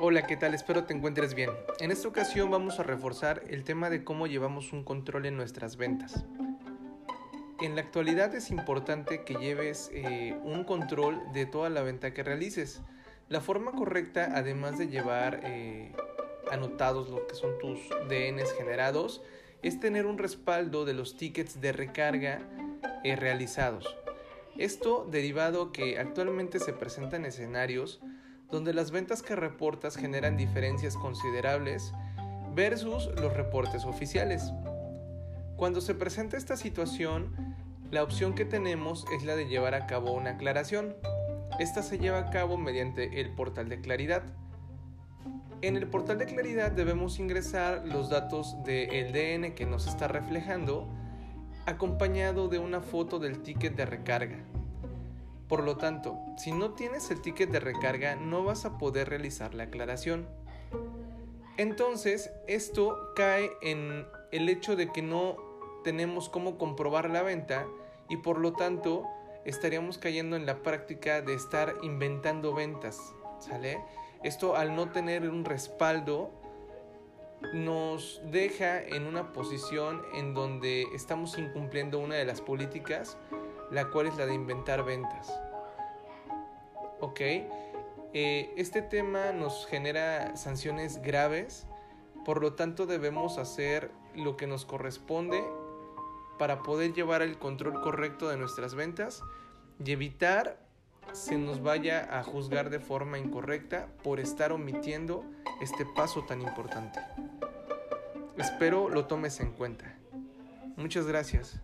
Hola, ¿qué tal? Espero te encuentres bien. En esta ocasión vamos a reforzar el tema de cómo llevamos un control en nuestras ventas. En la actualidad es importante que lleves eh, un control de toda la venta que realices. La forma correcta, además de llevar eh, anotados lo que son tus DNs generados, es tener un respaldo de los tickets de recarga eh, realizados. Esto derivado que actualmente se presentan escenarios donde las ventas que reportas generan diferencias considerables versus los reportes oficiales. Cuando se presenta esta situación, la opción que tenemos es la de llevar a cabo una aclaración. Esta se lleva a cabo mediante el portal de claridad. En el portal de claridad debemos ingresar los datos del DN que nos está reflejando acompañado de una foto del ticket de recarga. Por lo tanto, si no tienes el ticket de recarga no vas a poder realizar la aclaración. Entonces, esto cae en el hecho de que no tenemos cómo comprobar la venta y por lo tanto estaríamos cayendo en la práctica de estar inventando ventas, ¿sale? Esto al no tener un respaldo nos deja en una posición en donde estamos incumpliendo una de las políticas la cual es la de inventar ventas. ¿Ok? Eh, este tema nos genera sanciones graves, por lo tanto debemos hacer lo que nos corresponde para poder llevar el control correcto de nuestras ventas y evitar se nos vaya a juzgar de forma incorrecta por estar omitiendo este paso tan importante. Espero lo tomes en cuenta. Muchas gracias.